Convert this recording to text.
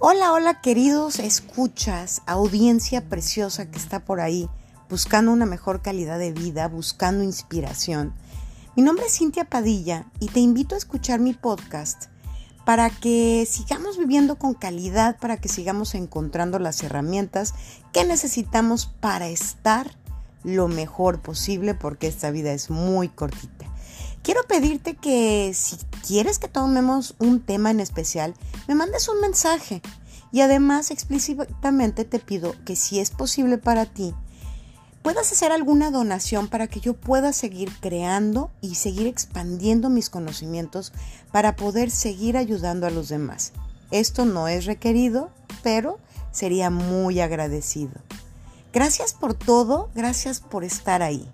Hola, hola queridos escuchas, audiencia preciosa que está por ahí, buscando una mejor calidad de vida, buscando inspiración. Mi nombre es Cintia Padilla y te invito a escuchar mi podcast para que sigamos viviendo con calidad, para que sigamos encontrando las herramientas que necesitamos para estar lo mejor posible porque esta vida es muy cortita. Quiero pedirte que si quieres que tomemos un tema en especial, me mandes un mensaje. Y además explícitamente te pido que si es posible para ti, puedas hacer alguna donación para que yo pueda seguir creando y seguir expandiendo mis conocimientos para poder seguir ayudando a los demás. Esto no es requerido, pero sería muy agradecido. Gracias por todo, gracias por estar ahí.